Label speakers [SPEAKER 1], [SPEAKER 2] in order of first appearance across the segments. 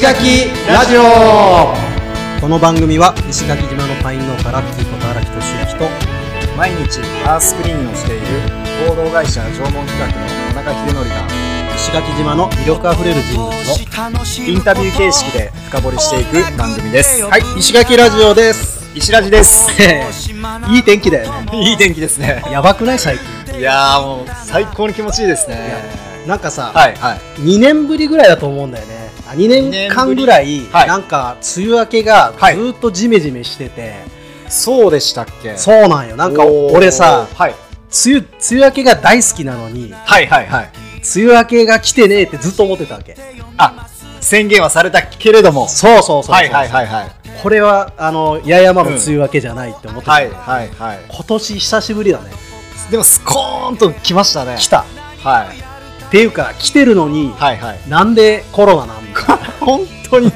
[SPEAKER 1] 石垣ラジオ。この番組は石垣島のパイン農家ラッキーこと荒木俊之と
[SPEAKER 2] 毎日アースクリーンをしている合同会社縄文企画の田中秀則が
[SPEAKER 1] 石垣島の魅力あふれる人物を
[SPEAKER 2] インタビュー形式で深掘りしていく番組です。
[SPEAKER 1] はい。石垣ラジオです。
[SPEAKER 2] 石ラジです。
[SPEAKER 1] いい天気だよね。
[SPEAKER 2] いい天気ですね。
[SPEAKER 1] やばくない最近。
[SPEAKER 2] いやーもう最高に気持ちいいですね。
[SPEAKER 1] なんかさ、
[SPEAKER 2] はいはい。
[SPEAKER 1] 2年ぶりぐらいだと思うんだよね。あ2年間ぐらい、
[SPEAKER 2] はい。
[SPEAKER 1] なんか梅雨明けが
[SPEAKER 2] はい。
[SPEAKER 1] ずっとジメジメしてて、
[SPEAKER 2] そうでしたっけ？
[SPEAKER 1] そうなんよ。なんか俺さ
[SPEAKER 2] はい。
[SPEAKER 1] 梅雨梅雨明けが大好きなのに
[SPEAKER 2] はいはいはい。
[SPEAKER 1] 梅雨明けが来てねえってずっと思ってたわけ。
[SPEAKER 2] あ宣言はされたけれども。
[SPEAKER 1] そうそうそうそう、
[SPEAKER 2] はいはいはいはい。
[SPEAKER 1] これはあの八重山の梅雨明けじゃないって思ってた、
[SPEAKER 2] はいはいはい。
[SPEAKER 1] 今年久しぶりだね。
[SPEAKER 2] でもスコーンと来ましたね。
[SPEAKER 1] 来た。
[SPEAKER 2] はい。
[SPEAKER 1] っていうか来てるのに、
[SPEAKER 2] はいはい。
[SPEAKER 1] なんでコロナな
[SPEAKER 2] 本当に。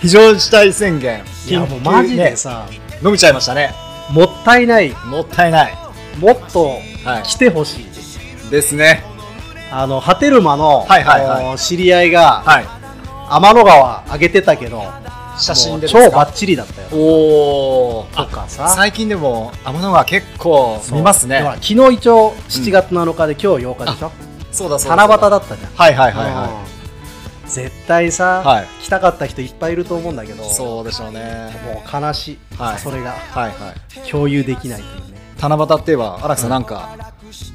[SPEAKER 2] 非常事態宣言。
[SPEAKER 1] いやもうマジでさ、
[SPEAKER 2] 伸びちゃいましたね。
[SPEAKER 1] もったいない。
[SPEAKER 2] もったいない。
[SPEAKER 1] もっと
[SPEAKER 2] はい。
[SPEAKER 1] 来てほしい、
[SPEAKER 2] ですね。
[SPEAKER 1] あの波照間の、
[SPEAKER 2] はいはい
[SPEAKER 1] 知り合いが、
[SPEAKER 2] はい。
[SPEAKER 1] 天の川上げてたけど
[SPEAKER 2] 写真で
[SPEAKER 1] 超バッチリだったよ。
[SPEAKER 2] おお
[SPEAKER 1] とかさ。
[SPEAKER 2] 最近でも天の川結構見ますね。
[SPEAKER 1] 昨日一応7月7日で、今日8日でしょ？
[SPEAKER 2] そうだそうだ
[SPEAKER 1] 七夕だったじゃん。
[SPEAKER 2] はいはいはいは
[SPEAKER 1] うん絶対さ、
[SPEAKER 2] はい。
[SPEAKER 1] 来たかった人いっぱいいると思うんだけど
[SPEAKER 2] いそうでしょうね。
[SPEAKER 1] もう悲しい、
[SPEAKER 2] はい。
[SPEAKER 1] それが。
[SPEAKER 2] はいはい。
[SPEAKER 1] 共有できないいうね。
[SPEAKER 2] 七夕って言えば荒木さんなんか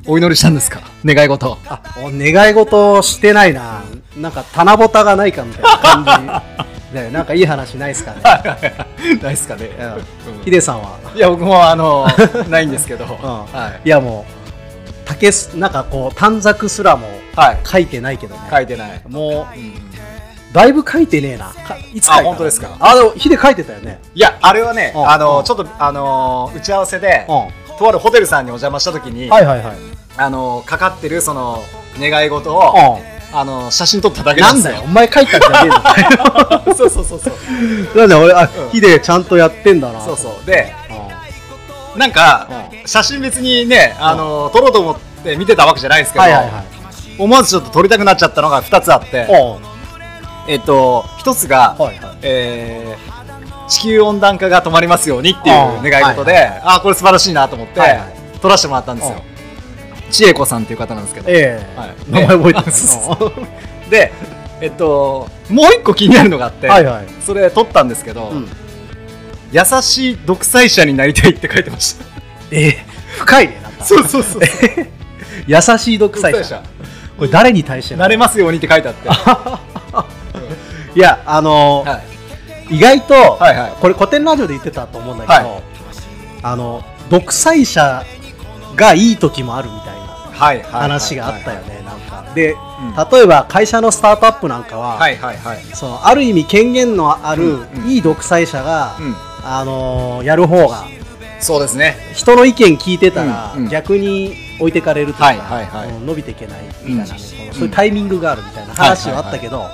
[SPEAKER 2] お祈りしたんですか？願い事。
[SPEAKER 1] あお願い事してないな。なんか七夕がないかみたいな感じ。だよなんかいい話ないですかね。
[SPEAKER 2] ないっすかね。
[SPEAKER 1] うん。ヒデさんは？い
[SPEAKER 2] や僕もあのないんですけど。
[SPEAKER 1] ん。
[SPEAKER 2] はい。
[SPEAKER 1] いやもう竹すなんかこう短冊すらも
[SPEAKER 2] はい。
[SPEAKER 1] 書いてないけどね。
[SPEAKER 2] 書いてない。
[SPEAKER 1] もう
[SPEAKER 2] うん。
[SPEAKER 1] だいぶ書いてねえな。かいつ書いたの？
[SPEAKER 2] あ本当ですか？
[SPEAKER 1] あでもヒデ書いてたよね。
[SPEAKER 2] いやあれはね
[SPEAKER 1] うん。
[SPEAKER 2] あ
[SPEAKER 1] うん。
[SPEAKER 2] のちょっとあの打ち合わせで
[SPEAKER 1] う
[SPEAKER 2] とあるホテルさんにお邪魔した時に
[SPEAKER 1] んはいはいはい。
[SPEAKER 2] あのかかってるその願い事をあの写真撮っただけな
[SPEAKER 1] んんだよお前書いたんじゃねえの
[SPEAKER 2] そうそうそうそう。
[SPEAKER 1] なんだ俺あ、
[SPEAKER 2] うん。
[SPEAKER 1] ヒデちゃんとやってんだな。
[SPEAKER 2] そうそう。で
[SPEAKER 1] う
[SPEAKER 2] なんか
[SPEAKER 1] う
[SPEAKER 2] 写真別にねあの撮ろうと思って見てたわけじゃないですけど
[SPEAKER 1] はいはいはい
[SPEAKER 2] 思わずちょっと撮りたくなっちゃったのが2つあって。えっと1つが
[SPEAKER 1] はいはい。
[SPEAKER 2] えー地球温暖化が止まりますようにっていう
[SPEAKER 1] あー
[SPEAKER 2] 願い事で、
[SPEAKER 1] はい
[SPEAKER 2] あーこれ素晴らしいなと思って、
[SPEAKER 1] はいはい。
[SPEAKER 2] 撮らせてもらったんですよ。千恵子さんっていう方なんですけど、
[SPEAKER 1] ええ。
[SPEAKER 2] はい。
[SPEAKER 1] 名前覚えて
[SPEAKER 2] あ
[SPEAKER 1] る
[SPEAKER 2] そうそうで、えっと、もう一個気になるのがあって、
[SPEAKER 1] はいはい。
[SPEAKER 2] それ撮ったんですけど、
[SPEAKER 1] うん。
[SPEAKER 2] 優しい独裁者になりたいって書いてました。
[SPEAKER 1] ええ。深いねなんか。
[SPEAKER 2] そうそうそう。
[SPEAKER 1] 優しい独裁者これ誰に対して
[SPEAKER 2] なれますようにって書いてあって。
[SPEAKER 1] いやあのー
[SPEAKER 2] はい。
[SPEAKER 1] 意外と、
[SPEAKER 2] はいはい。
[SPEAKER 1] これ古典ラジオで言ってたと思うんだけど、
[SPEAKER 2] は
[SPEAKER 1] あの独裁者がいい時もあるみたいな話があったよね、なんか。で、
[SPEAKER 2] ん。
[SPEAKER 1] 例えば会社のスタートアップなんかは、
[SPEAKER 2] はいはいはい。
[SPEAKER 1] そのある意味権限のある
[SPEAKER 2] うんうん。
[SPEAKER 1] いい独裁者が、
[SPEAKER 2] うん。
[SPEAKER 1] あのーやる方が
[SPEAKER 2] そうですね。
[SPEAKER 1] 人の意見聞いてたら、
[SPEAKER 2] うんうん
[SPEAKER 1] 逆に置いてかれるというか、
[SPEAKER 2] はいはい
[SPEAKER 1] 伸びていけないみたいなね、
[SPEAKER 2] うん
[SPEAKER 1] そういうタイミングがあるみたいな話はあったけど、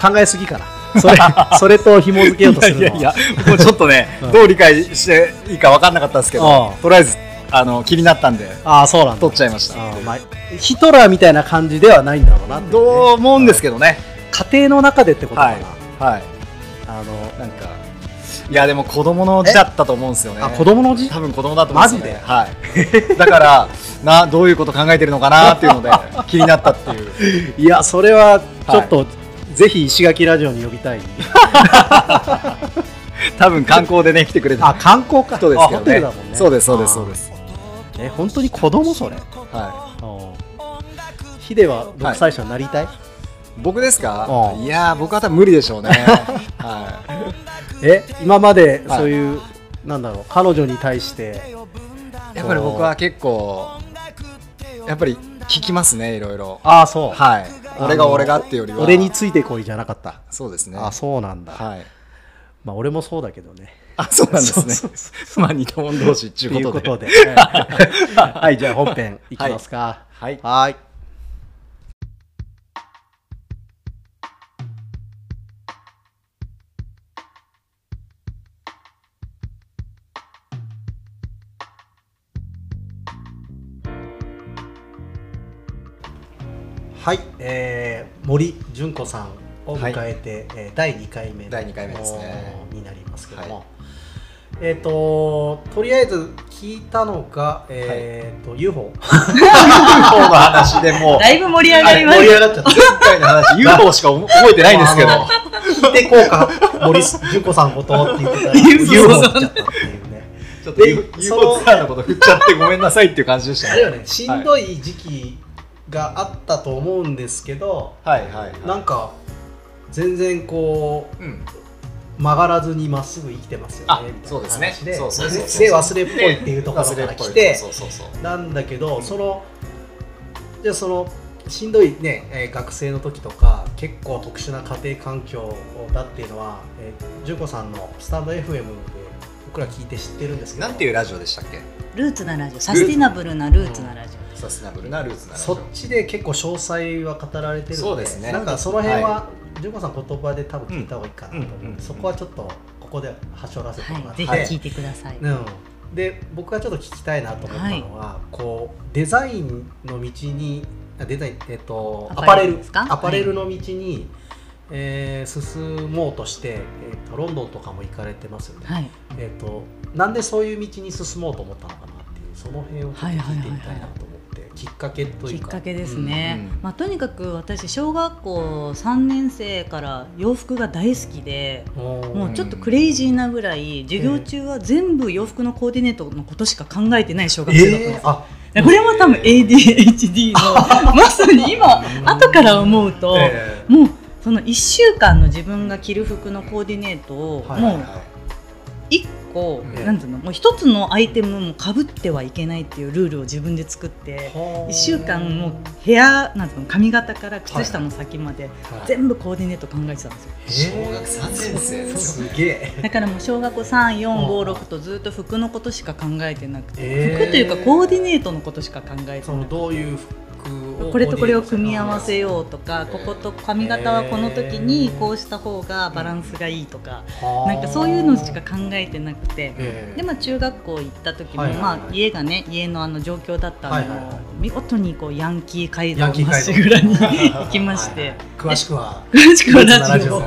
[SPEAKER 1] 考えすぎかなそれ それと紐付けようとするのはい
[SPEAKER 2] やいや、もうちょっとね、
[SPEAKER 1] うん
[SPEAKER 2] どう理解していいか分かんなかったんですけど
[SPEAKER 1] うん、
[SPEAKER 2] とりあえずあの気になったんで、
[SPEAKER 1] ああそうなんだ
[SPEAKER 2] 撮っちゃいました。
[SPEAKER 1] まあ、ヒトラーみたいな感じではないんだろうなうね、
[SPEAKER 2] どう思うんですけどね。
[SPEAKER 1] 家庭の中でってことかな、
[SPEAKER 2] はい。はい。
[SPEAKER 1] あの
[SPEAKER 2] なんか、いや、でも子供の字だったと思うんですよね。
[SPEAKER 1] あ子供の字？
[SPEAKER 2] 多分子供だと思うんですよ、ね。
[SPEAKER 1] マ
[SPEAKER 2] はい。だから、な、どういうこと考えてるのかなっていうので、気になったっていう。
[SPEAKER 1] いやそれはちょっと、ぜひ石垣ラジオに呼びたい
[SPEAKER 2] 多分観光でね、来てくれ
[SPEAKER 1] あ
[SPEAKER 2] た
[SPEAKER 1] 観光か
[SPEAKER 2] 人ですけどね。
[SPEAKER 1] ね
[SPEAKER 2] そうです、そうです、そうです。
[SPEAKER 1] え本当に子供？それ
[SPEAKER 2] は
[SPEAKER 1] うんヒデは独裁者になりたい、
[SPEAKER 2] い。僕ですか？
[SPEAKER 1] うん
[SPEAKER 2] いやー、僕は多分無理でしょうね。はい。
[SPEAKER 1] え今まで
[SPEAKER 2] はい。
[SPEAKER 1] そういう、なんだろう彼女に対して。
[SPEAKER 2] やっぱり僕は結構やっぱり聞きますねいろいろ。
[SPEAKER 1] ああそう、
[SPEAKER 2] はい。俺が俺がってよりは。
[SPEAKER 1] 俺についてこいじゃなかった、
[SPEAKER 2] そうですね。
[SPEAKER 1] あそうなんだ、
[SPEAKER 2] はい。
[SPEAKER 1] まあ俺もそうだけどね。
[SPEAKER 2] あそうなんですね。まあ似た者同士って
[SPEAKER 1] と
[SPEAKER 2] いこで。
[SPEAKER 1] いううことで。はい。じゃあ本編いきますか。
[SPEAKER 2] はい。
[SPEAKER 1] はいはい、えー、森純子さんを迎えて、えー第2回目の
[SPEAKER 2] 第二回目ですね。
[SPEAKER 1] になりますけども、
[SPEAKER 2] はい。
[SPEAKER 1] えっ、ととりあえず聞いたのが、えっ、と UFO
[SPEAKER 2] 今日の話でもう
[SPEAKER 3] だいぶ盛り上がりまし
[SPEAKER 1] 盛り上がっちゃった。
[SPEAKER 2] 前回の話。UFO しか覚えてないんですけど。
[SPEAKER 1] 聞いてこうか森純子さんことって言ってたら
[SPEAKER 3] UFO
[SPEAKER 1] UFO になっちゃったっていうね。
[SPEAKER 2] ちょっと
[SPEAKER 1] で
[SPEAKER 2] UFO ツアーのこと振っちゃってごめんなさいっていう感じでした
[SPEAKER 1] あれよねしんどい時期があったと思うんですけど、
[SPEAKER 2] はいはいはい。
[SPEAKER 1] なんか全然こう
[SPEAKER 2] うん。
[SPEAKER 1] 曲がらずにまっすぐ生きてますよ
[SPEAKER 2] あ
[SPEAKER 1] ねみたいな
[SPEAKER 2] そうですね。
[SPEAKER 1] 話で。忘れっぽいっていうところから来て
[SPEAKER 2] そうそうそう
[SPEAKER 1] なんだけどそのじゃあそのしんどいね、えー学生の時とか結構特殊な家庭環境だっていうのは、えー、純子さんのスタンド FM で僕ら聞いて知ってるんですけど。
[SPEAKER 2] なんていうラジオでしたっけ？
[SPEAKER 3] ルーツなラジオ。サスティナブルなルーツなラジオ
[SPEAKER 2] サステナブルなルーツな
[SPEAKER 1] そっちで結構詳細は語られてるんで
[SPEAKER 2] そうですね。
[SPEAKER 1] なんかその辺は、
[SPEAKER 2] は
[SPEAKER 1] 純子さん言葉で多分聞いた方がいいかなと思うんで、
[SPEAKER 2] うんうんうん
[SPEAKER 1] そこはちょっとここではしょらせてもらって、
[SPEAKER 3] はい。ぜひ聞いてください、
[SPEAKER 1] うん、で僕がちょっと聞きたいなと思ったのは、こうデザインの道にあデザインえっとア
[SPEAKER 3] ア
[SPEAKER 1] パレル。アパレルの道に、えー進もうとして、えっとロンドンとかも行かれてますよね、
[SPEAKER 3] はい。
[SPEAKER 1] えっとなんでそういう道に進もうと思ったのかなっていうその辺を聞いてみたいなと思って、きっかけというか。
[SPEAKER 3] きっかけですね、
[SPEAKER 2] うんうん
[SPEAKER 3] まあ、とにかく私小学校3年生から洋服が大好きでも
[SPEAKER 1] も
[SPEAKER 3] うちょっとクレイジーなぐらい授業中は全部洋服のコーディネートのことしか考えてない小学生だったんですよ、
[SPEAKER 1] えー、あ
[SPEAKER 3] これも多分 ADHD の まさに今後から思うと、
[SPEAKER 1] え
[SPEAKER 3] もうその1週間の自分が着る服のコーディネートを
[SPEAKER 1] はい。
[SPEAKER 3] もう1個、
[SPEAKER 2] うん。
[SPEAKER 3] なんていうのもう一つのアイテムもかぶってはいけないっていうルールを自分で作って
[SPEAKER 1] ー
[SPEAKER 3] 1週間もうヘアなんていうの髪型から靴下の先まで
[SPEAKER 1] はい。
[SPEAKER 3] 全部コーディネート考えてたんですよ。
[SPEAKER 2] 小学3年生です
[SPEAKER 1] げえ
[SPEAKER 3] だからもう小学校3456とずっと服のことしか考えてなくて、
[SPEAKER 1] え。ー
[SPEAKER 3] 服というかコーディネートのことしか考えて
[SPEAKER 1] その
[SPEAKER 3] なくて。
[SPEAKER 1] どういう
[SPEAKER 3] これとこれを組み合わせようとか、
[SPEAKER 2] えー
[SPEAKER 3] ここと髪型はこの時にこうした方がバランスがいいとか、
[SPEAKER 1] はあ
[SPEAKER 3] なんかそういうのしか考えてなくて。
[SPEAKER 1] ええ
[SPEAKER 3] でまあ、中学校行った時も、まあ、家がね家のあの状況だったので、
[SPEAKER 1] はい
[SPEAKER 3] 見事にこうヤンキー街道まっしぐらに行きまして、
[SPEAKER 1] はいはい詳しくは
[SPEAKER 3] 詳しくはラジオ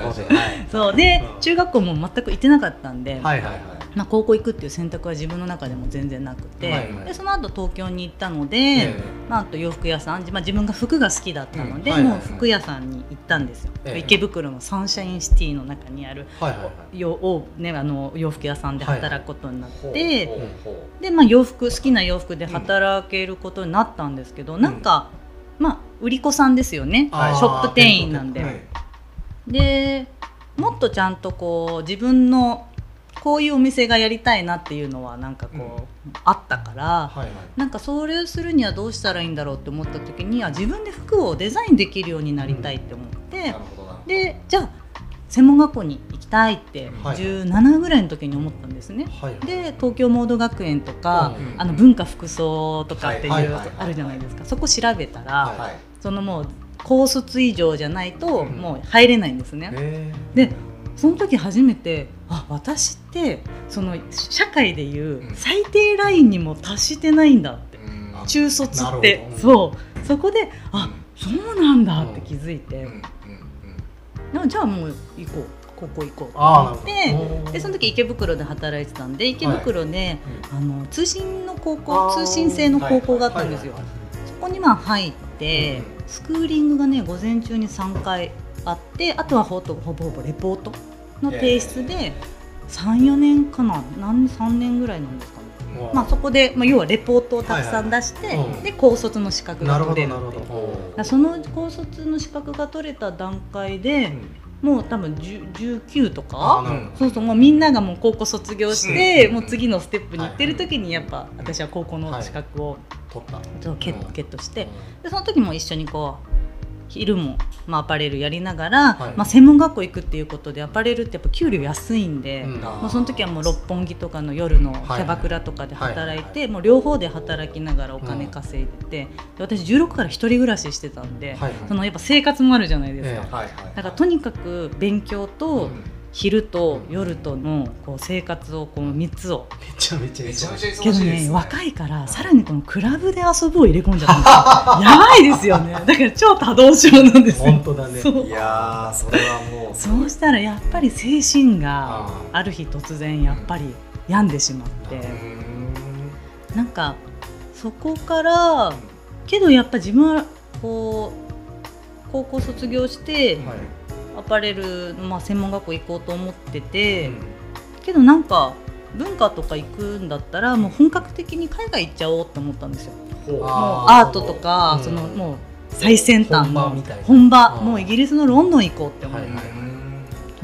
[SPEAKER 3] そう。で
[SPEAKER 1] うん。
[SPEAKER 3] 中学校も全く行ってなかったんで、
[SPEAKER 1] はいはいはい
[SPEAKER 3] まあ、高校行くっていう選択は自分の中でも全然なくて、
[SPEAKER 1] はいはい。
[SPEAKER 3] でその後東京に行ったので、
[SPEAKER 1] ええ。
[SPEAKER 3] まあ、あと洋服屋さん、まあ、自分が服が好きだったので、
[SPEAKER 1] うん。はいはい
[SPEAKER 3] もう服屋さんに行ったんですよ、
[SPEAKER 1] ええ。
[SPEAKER 3] 池袋のサンシャインシティの中にある
[SPEAKER 1] はいはいはい。
[SPEAKER 3] よおね、あの洋服屋さんで働くことになって、
[SPEAKER 2] ほうほうほ
[SPEAKER 3] で、まあ、洋服好きな洋服で働けることになったんですけど、なんか、まあ、売り子さんですよね。ショップ店員なんで。
[SPEAKER 1] はい。
[SPEAKER 3] でもっとちゃんとこう自分のこういうお店がやりたいなっていうのはなんかこう、あったから、
[SPEAKER 1] はいはい。
[SPEAKER 3] なんかそれをするにはどうしたらいいんだろうって思った時にあ自分で服をデザインできるようになりたいって思って、
[SPEAKER 2] うなるほどな
[SPEAKER 3] でじゃあ専門学校に行きたいって
[SPEAKER 1] はい
[SPEAKER 3] 17ぐらいの時に思ったんですね。
[SPEAKER 1] はいはい。
[SPEAKER 3] で東京モード学園とか、
[SPEAKER 1] うん
[SPEAKER 3] あの文化服装とかっていうあるじゃないですか。そこ調べたら、
[SPEAKER 1] はい
[SPEAKER 2] はい。
[SPEAKER 3] そのもう高卒以上じゃないと
[SPEAKER 2] うん。
[SPEAKER 3] もう入れないんですね。
[SPEAKER 1] え
[SPEAKER 3] でその時初めてあ私ってその社会でいう
[SPEAKER 2] うん。
[SPEAKER 3] 最低ラインにも達してないんだって、
[SPEAKER 2] うん。
[SPEAKER 3] 中卒って。
[SPEAKER 1] ど。
[SPEAKER 3] そう。そこであそうなんだって気づいて、
[SPEAKER 2] うん。うん。
[SPEAKER 3] あじゃあもう行こう。高校行こうと思ってでその時池袋で働いてたんで池袋で、あの通信の高校通信制の高校があったんですよ、
[SPEAKER 1] はいはいはい
[SPEAKER 3] そこにまあ入って、
[SPEAKER 2] うん
[SPEAKER 3] スクーリングがね午前中に3回あってあとはほとほぼほぼレポートの提出で34年かな何3年ぐらいなんですかね、
[SPEAKER 1] うん
[SPEAKER 3] まあ、そこで、まあ、要はレポートをたくさん出して、
[SPEAKER 1] はいはいうん。
[SPEAKER 3] で高卒の資格が
[SPEAKER 1] なるほ
[SPEAKER 3] 取れるってその高卒の資格が取れた段階で、もう多分10 19とか
[SPEAKER 1] あなるほど。
[SPEAKER 3] そうそうもうみんながもう高校卒業して、
[SPEAKER 2] うん。
[SPEAKER 3] もう次のステップに行ってる時にやっぱ私は高校の資格を
[SPEAKER 1] 取った。
[SPEAKER 3] ちょっとゲッ
[SPEAKER 1] うん。
[SPEAKER 3] ゲットしてでその時も一緒にこう昼も、まあ、アパレルやりながら、
[SPEAKER 1] はい。
[SPEAKER 3] まあ、専門学校行くっていうことでアパレルってやっぱ給料安いんで、
[SPEAKER 1] うん。
[SPEAKER 3] もうその時はもう六本木とかの夜のキ
[SPEAKER 1] はい。
[SPEAKER 3] ャバクラとかで働いて、
[SPEAKER 1] はい。
[SPEAKER 3] もう両方で働きながらお金稼いでて、で私16から一人暮らししてたんで、
[SPEAKER 1] はいはい。
[SPEAKER 3] そのやっぱ生活もあるじゃないですか。
[SPEAKER 1] ええ
[SPEAKER 2] はいはい。
[SPEAKER 3] だからとにかく勉強と昼と夜とのこう生活をこの3つを。
[SPEAKER 1] めちゃめちゃ
[SPEAKER 2] めちゃめちゃ忙しい
[SPEAKER 3] けど
[SPEAKER 2] です
[SPEAKER 3] ね。若いからさらにこのクラブで遊ぶを入れ込んじゃったんですよやばいですよね。だから超多動症なんです。よ
[SPEAKER 1] 本当だね。
[SPEAKER 3] そう。
[SPEAKER 2] いやーそれはもう。
[SPEAKER 3] そうしたらやっぱり精神が
[SPEAKER 1] あ
[SPEAKER 3] あ。る日突然やっぱり病んでしまって。
[SPEAKER 2] うーん。
[SPEAKER 3] なんかそこからけどやっぱ自分はこう高校卒業して
[SPEAKER 1] はい
[SPEAKER 3] アパレルの、まあ、専門学校行こうと思ってて、
[SPEAKER 1] うん。
[SPEAKER 3] けどなんか文化とか行くんだったらもう本格的に海外行っちゃおうって思ったんですよ。もう
[SPEAKER 1] あ
[SPEAKER 3] アートとか、
[SPEAKER 1] うん。
[SPEAKER 3] そのもう最先端
[SPEAKER 1] 本場
[SPEAKER 3] の
[SPEAKER 1] みたいな。
[SPEAKER 3] 本場。
[SPEAKER 1] うん。
[SPEAKER 3] もうイギリスのロンドン行こうって思って、
[SPEAKER 1] はいはい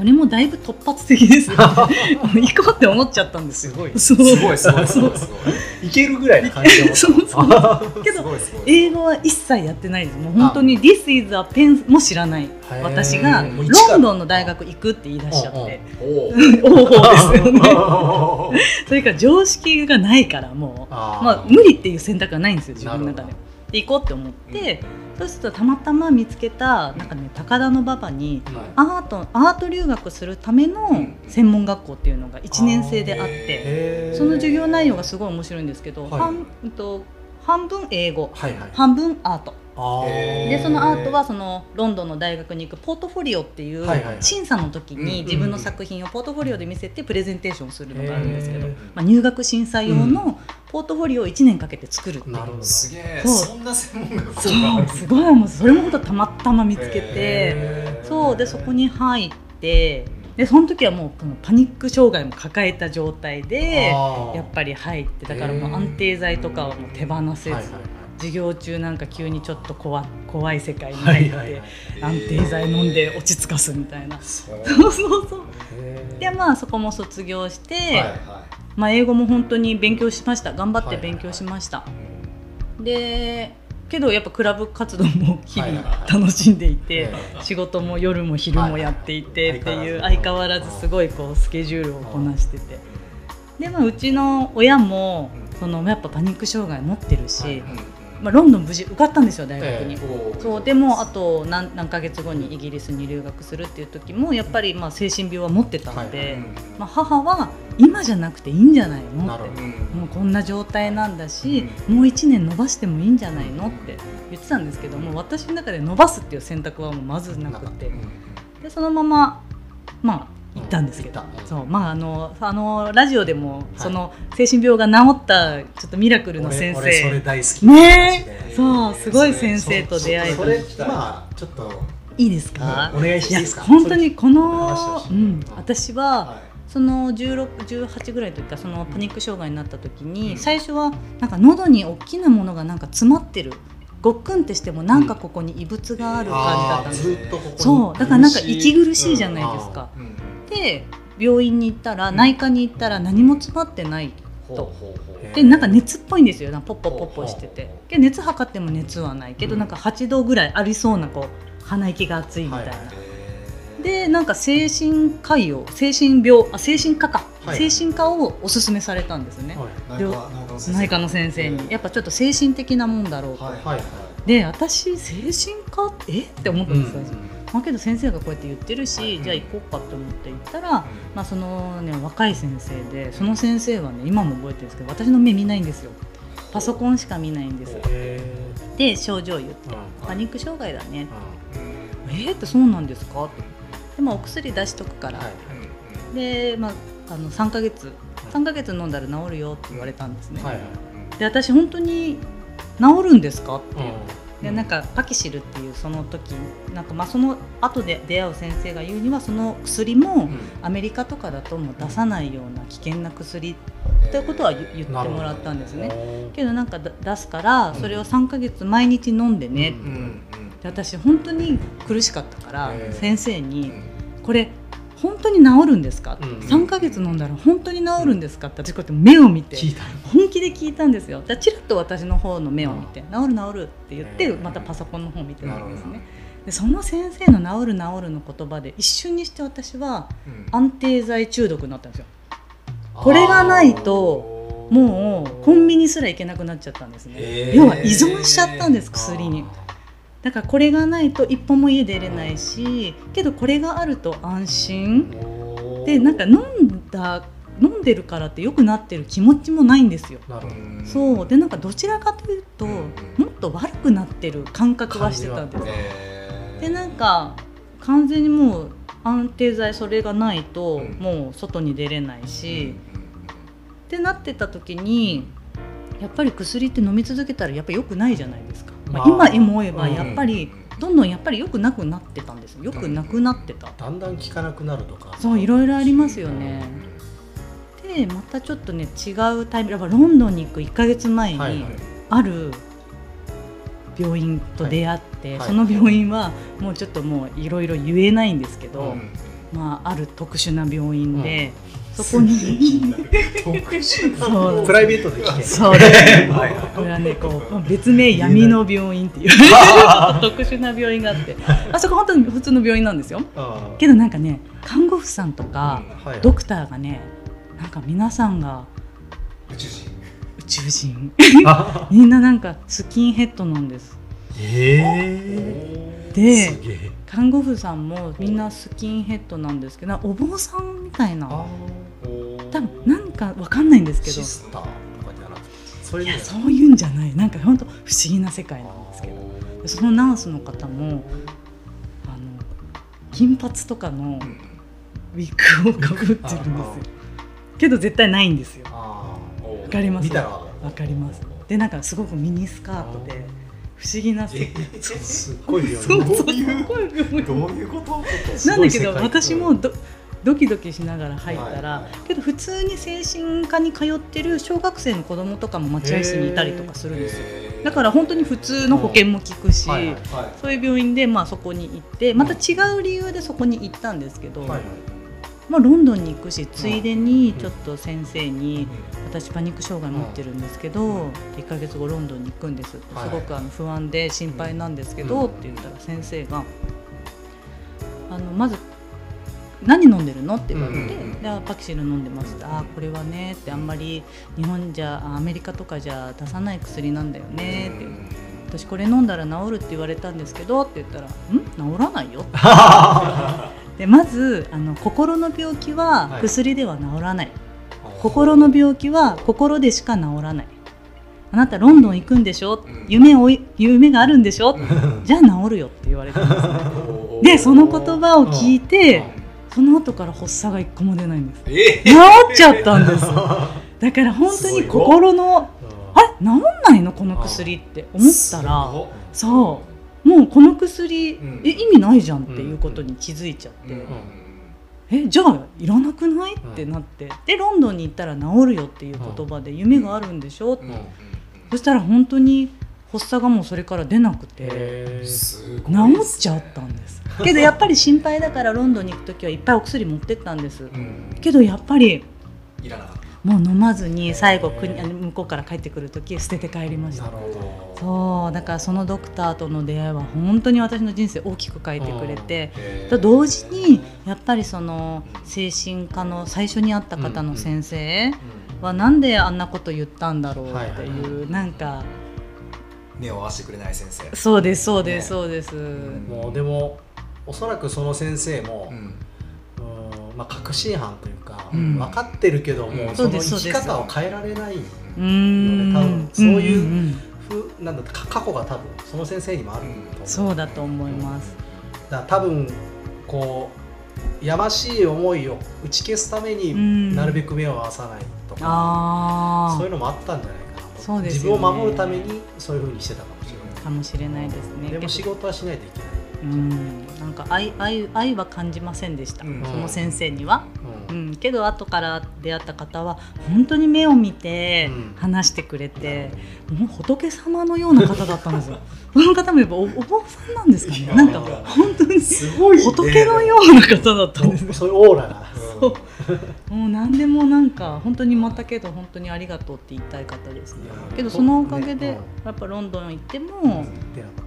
[SPEAKER 3] それもだいぶ突発的ですよ、ね、行こうって思っちゃったんですよ。
[SPEAKER 1] すごい。
[SPEAKER 2] すごいすごいすごいすごい。
[SPEAKER 1] いけるぐらいの感じで
[SPEAKER 3] そうそうけど英語は一切やってないですもう本当に「This is a pen」も知らない私がロンドンの大学行くって言い出しちゃって。
[SPEAKER 2] おお
[SPEAKER 3] ですよね。それから常識がないからもう。まあ無理っていう選択がないんですよ自分の中で。で行こうって思って、そうするとたまたま見つけたなんかね高田馬場にアートアート留学するための専門学校っていうのが1年生であってその授業内容がすごい面白いんですけど、
[SPEAKER 1] はい。
[SPEAKER 3] 半うんと半分英語
[SPEAKER 1] はいはい。
[SPEAKER 3] 半分アート。でそのアートはそのロンドンの大学に行くポートフォリオっていう
[SPEAKER 1] はいはいはい。
[SPEAKER 3] 審査の時
[SPEAKER 2] うん
[SPEAKER 3] に自分の作品をポートフォリオで見せてプレゼンテーションするのがあるんですけどまあ、入学審査用のポートフォリオを1年かけて作るっていう。
[SPEAKER 1] なるほど。
[SPEAKER 2] すげえ。
[SPEAKER 3] そ
[SPEAKER 2] んな専門学校
[SPEAKER 3] そ
[SPEAKER 2] が
[SPEAKER 3] すごい。もうそれも本当たまたま見つけて。そう。でそこに入って。でその時はもうこのパニック障害も抱えた状態でやっぱり入って。だからもう安定剤とかはもう手放せず、授業中なんか急にちょっと怖怖い世界に
[SPEAKER 1] は
[SPEAKER 3] 入って、
[SPEAKER 1] いはいはい。
[SPEAKER 3] 安定剤飲んで落ち着かすみたいな。
[SPEAKER 2] そう
[SPEAKER 3] そうそう。そうでまあそこも卒業して、
[SPEAKER 2] はいは
[SPEAKER 3] まあ、英語も本当に勉強しました。頑張って勉強しました、でけどやっぱクラブ活動も日々楽しんでいて、
[SPEAKER 1] え
[SPEAKER 3] 仕事も夜も昼もやっていて
[SPEAKER 1] はい
[SPEAKER 3] っていう
[SPEAKER 1] 相変
[SPEAKER 3] わ
[SPEAKER 1] わらず
[SPEAKER 3] すごいこうスケジュールをこなしてて。で、まあ、うちの親も
[SPEAKER 2] うん。
[SPEAKER 3] そのやっぱパニック障害持ってるし、まあ、ロンドン無事受かったんですよ大学に。
[SPEAKER 1] え
[SPEAKER 3] そうでもあと何何ヶ月後にイギリスに留学するっていう時もやっぱりまあ精神病は持ってたので、
[SPEAKER 1] はい。
[SPEAKER 3] まあ、母は今じゃなくていいんじゃないのって
[SPEAKER 1] ど。
[SPEAKER 3] もうこんな状態なんだし、もう1年延ばしてもいいんじゃないのって言ってたんですけども私の中で伸ばすっていう選択はもうまずなくて。でそのまままあ行ったんですけど、
[SPEAKER 1] うん。
[SPEAKER 3] そう。まああのあのラジオでもその精神病が治ったちょっとミラクルの先
[SPEAKER 1] 俺俺それ
[SPEAKER 3] 生
[SPEAKER 1] 大好き
[SPEAKER 3] ねそう。すごい先生と出会えた
[SPEAKER 1] それ今ちょっと
[SPEAKER 3] いいですか、
[SPEAKER 1] お願いしていいです
[SPEAKER 3] 本当にこのうん、私は、
[SPEAKER 2] は
[SPEAKER 3] その1618ぐらいの時かそのパニック障害になった時に、
[SPEAKER 2] うん
[SPEAKER 3] 最初はなんか喉に大きなものがなんか詰まってる。ごっくんってしてもなんかここに異物がある感じだったんですそう。だからなんか息苦しいじゃないですか、
[SPEAKER 2] いうん
[SPEAKER 3] で病院に行ったら内科に行ったら何も詰まってない
[SPEAKER 2] ほうほうほう。
[SPEAKER 3] でなんか熱っぽいんですよ。ポッポポッポしてて。で熱測っても熱はない。けど、
[SPEAKER 2] うん。
[SPEAKER 3] なんか8度ぐらいありそうなこう鼻息が熱いみたいな、
[SPEAKER 1] はい。
[SPEAKER 3] でなんか精神科医を精神病あ精神科か、
[SPEAKER 1] はい。
[SPEAKER 3] 精神科をおすすめされたんですね、
[SPEAKER 1] はい。
[SPEAKER 2] 内科の先生。
[SPEAKER 3] に。やっぱちょっと精神的なもんだろうと、で私精神科？え？って思ったんですよ、
[SPEAKER 1] うん
[SPEAKER 3] まあ、けど先生がこうやって言ってるし、
[SPEAKER 2] はい。
[SPEAKER 3] じゃあ行こうかと思って行ったら、まあ、そのね若い先生でその先生はね今も覚えてるんですけど私の目見ないんですよ。パソコンしか見ないんです。
[SPEAKER 1] へ
[SPEAKER 3] で症状言って。パニック障害だね。
[SPEAKER 2] うん。
[SPEAKER 3] えー、ってそうなんですか？って。で、まあ、お薬出しとくから、
[SPEAKER 1] はい。
[SPEAKER 3] で、まあ、あの3ヶ月。3ヶ月飲んだら治るよって言われたんですね、
[SPEAKER 1] はい。
[SPEAKER 3] で私本当に治るんですか？って、
[SPEAKER 1] はい
[SPEAKER 3] でなんかパキシルっていうその時なんかまあその後で出会う先生が言うにはその薬も
[SPEAKER 1] うん。
[SPEAKER 3] アメリカとかだともう出さないような危険な薬ってことは言言ってもらったんですね。
[SPEAKER 1] ね
[SPEAKER 3] けどなんかだ出すからそれを3ヶ月毎日飲んでねって、
[SPEAKER 1] うん。
[SPEAKER 3] 私本当に苦しかったから先生
[SPEAKER 2] う
[SPEAKER 3] に
[SPEAKER 2] ん「
[SPEAKER 3] これ本当に治るんですか?」って
[SPEAKER 1] うん
[SPEAKER 3] 3ヶ月飲んだら本当に治るんですか?」って私こうやって目を見て。本気で聞いたんですよ。でチラッと私の方の目を見て「治る治る」って言ってまたパソコンの方を見てたんですね。でその先生の「治る治る」の言葉で一瞬にして私は
[SPEAKER 2] うん。
[SPEAKER 3] 安定剤中毒になったんですよ。これがないともうコンビニすら行けなくなっちゃったんですね。要は依存しちゃったんです薬にだからこれがないと一歩も家出れないしけどこれがあると安心。でなんか飲んだ飲んでるからって良くなってる気持ちもないんですよ。そう。でなんかどちらかというと、
[SPEAKER 2] うん。
[SPEAKER 3] もっと悪くなってる感覚はしてたんです。
[SPEAKER 1] 感じは
[SPEAKER 2] えー。
[SPEAKER 3] でなんか完全にもう安定剤それがないと、
[SPEAKER 2] うん。
[SPEAKER 3] もう外に出れないし、
[SPEAKER 2] うん。
[SPEAKER 3] ってなってた時にやっぱり薬って飲み続けたらやっぱ良くないじゃないですか、まあ
[SPEAKER 1] まあ
[SPEAKER 3] 今思えば
[SPEAKER 1] うん。
[SPEAKER 3] やっぱりどんどんやっぱり良くなくなってたんですよ。良くなくなってた、
[SPEAKER 1] だんだん効かなくなるとか。
[SPEAKER 3] そういろいろありますよね、でまたちょっとね違うタイミングやっぱロンドンに行く1ヶ月前に、ある病院と出会って、
[SPEAKER 1] はい。
[SPEAKER 3] その病院はもうちょっともういろいろ言えないんですけど、
[SPEAKER 1] うん。
[SPEAKER 3] まあ、ある特殊な病院で、そこに。
[SPEAKER 2] 特殊
[SPEAKER 3] そう
[SPEAKER 1] プライベートで来て
[SPEAKER 3] そうです。
[SPEAKER 2] はいはい
[SPEAKER 3] これはねこう別名闇の病院っていう。特殊な病院があって。あそこ本当に普通の病院なんですよ。けどなんかね看護婦さんとか
[SPEAKER 1] はい
[SPEAKER 3] ドクターがねなんか皆さんが
[SPEAKER 2] 宇宙人。
[SPEAKER 3] 宇宙人。
[SPEAKER 1] あ。
[SPEAKER 3] みんななんかスキンヘッドなんです。
[SPEAKER 1] え
[SPEAKER 3] です
[SPEAKER 1] げえ。
[SPEAKER 3] 看護婦さんもみんなスキンヘッドなんですけどお坊さんみたいな
[SPEAKER 1] あ
[SPEAKER 3] 多分なんかわかんないんですけど。
[SPEAKER 1] シスターとかじゃなくてそれに
[SPEAKER 3] いやそういうんじゃない。なんか本当不思議な世界なんですけど。でそのナースの方もあの金髪とかのウィッグをかぶってるんですよ。けど絶対ないんですよ。
[SPEAKER 1] あ
[SPEAKER 3] わかります？
[SPEAKER 1] わ
[SPEAKER 3] わかります。でなんかすごくミニスカートで不思議な世界。
[SPEAKER 1] ーすっごい病院
[SPEAKER 3] そうそうす
[SPEAKER 2] どういうどういうこと？
[SPEAKER 3] なんだけど私もどドキドキしながら入ったら、
[SPEAKER 1] はいはい。
[SPEAKER 3] けど普通に精神科に通ってる小学生の子供とかも待合室にいたりとかするんですよ。だから本当に普通の保険も効くし、
[SPEAKER 1] はいはい。
[SPEAKER 2] はい
[SPEAKER 3] そういう病院でまあそこに行ってまた違う理由でそこに行ったんですけど、
[SPEAKER 1] はいはい。
[SPEAKER 3] まあ、ロンドンに行くしついでにちょっと先生に私パニック障害持ってるんですけど1ヶ月後ロンドンに行くんですって。
[SPEAKER 1] はい。
[SPEAKER 3] すごくあの不安で心配なんですけ
[SPEAKER 1] うん。
[SPEAKER 3] どって言ったら先生があのまず何飲んでるの？って言われて、
[SPEAKER 2] うんうん
[SPEAKER 3] パキシル飲んでますあーこれはねってあんまり日本じゃあアメリカとかじゃ出さない薬なんだよね。って私これ飲んだら治るって言われたんですけどって言ったら「ん？治らないよ」でまずあの心の病気は
[SPEAKER 1] はい。
[SPEAKER 3] 薬では治らない、心の病気は心でしか治らない。あなたロンドン行くんでしょ、
[SPEAKER 2] ん。
[SPEAKER 3] 夢をい夢があるんでしょ、じゃあ治るよって言われたんですね。でその言葉を聞いて、その後から発作が一個も出ないんです。
[SPEAKER 2] え
[SPEAKER 3] 治っちゃったんです。だから本当に心のあれ？治んないの？この薬って思ったら。そう。もうこの薬、
[SPEAKER 2] うん。
[SPEAKER 3] え意味ないじゃんっていうことに気づいちゃって、
[SPEAKER 2] うん。
[SPEAKER 3] えじゃあいらなくない？ってなって、でロンドンに行ったら治るよっていう言葉で夢があるんでしょ、
[SPEAKER 2] うん。うん。
[SPEAKER 3] そしたら本当に発作がもうそれから出なくて。治っちゃったんですけどやっぱり心配だからロンドンに行く時はいっぱいお薬持ってったんです、
[SPEAKER 2] うん。
[SPEAKER 3] けどやっぱり
[SPEAKER 2] いらなかった。
[SPEAKER 3] もう飲まずに最後国向こうから帰ってくる時捨てて帰りました。
[SPEAKER 1] なるほ
[SPEAKER 3] そうだからそのドクターとの出会いは本当に私の人生大きく変えてくれて、と同時にやっぱりその精神科の最初に会った方の先生
[SPEAKER 1] ど
[SPEAKER 3] はなんであんなこと言ったんだろうって
[SPEAKER 1] はい
[SPEAKER 3] うなんか
[SPEAKER 2] 目を合わせてくれない先生。
[SPEAKER 3] そうですそうです
[SPEAKER 2] ね。
[SPEAKER 3] そうです、
[SPEAKER 1] もうでもおそらくその先生も、
[SPEAKER 2] うん。
[SPEAKER 1] うんまあ、確信犯というか、
[SPEAKER 3] うん。
[SPEAKER 1] 分かってるけども、
[SPEAKER 2] うん。
[SPEAKER 1] その生き方を変えられない
[SPEAKER 3] うーん。
[SPEAKER 1] 多分そういうん
[SPEAKER 3] ん
[SPEAKER 1] ふなんだか過去が多分その先生にもあると思う、
[SPEAKER 3] そうだと思います、
[SPEAKER 1] だ多分こうやましい思いを打ち消すために
[SPEAKER 3] うん。
[SPEAKER 1] なるべく目を合わさないとか、
[SPEAKER 3] あ
[SPEAKER 1] そういうのもあったんじゃないかなと。
[SPEAKER 3] そうですね。
[SPEAKER 1] 分を守るためにそういうふうにしてたかもしれない。
[SPEAKER 3] あかもしれないですね。
[SPEAKER 1] でも仕事はしないといけない、
[SPEAKER 3] うんなんか愛愛愛は感じませんでした、
[SPEAKER 2] うん。
[SPEAKER 3] その先生には、
[SPEAKER 1] う
[SPEAKER 3] うん。ん、けど後から出会った方は本当に目を見て
[SPEAKER 1] うん。
[SPEAKER 3] 話してくれて、もう仏様のような方だったんですよ。その方もやっぱおお坊さんなんですかね。なんか本当に
[SPEAKER 2] すごいね。
[SPEAKER 3] 仏のような方だったんですよ。
[SPEAKER 1] そういうオーラが
[SPEAKER 3] そう。もう何でもなんか本当にまたけど本当にありがとうって言いたい方ですね。けどそのおかげで
[SPEAKER 1] ね
[SPEAKER 3] やっぱロンドン行っても
[SPEAKER 1] 出なかっ